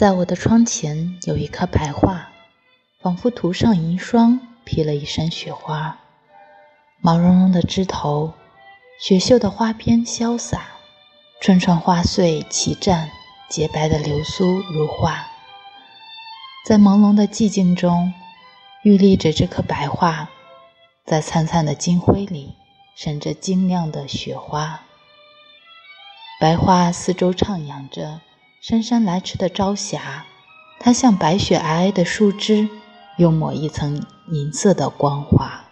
在我的窗前有一棵白桦，仿佛涂上银霜，披了一身雪花。毛茸茸的枝头，雪绣的花边潇洒，串串花穗齐绽，洁白的流苏如画。在朦胧的寂静中，玉立着这棵白桦，在灿灿的金辉里，闪着晶亮的雪花。白桦四周徜徉着姗姗来迟的朝霞，它像白雪皑皑的树枝，又抹一层银色的光华。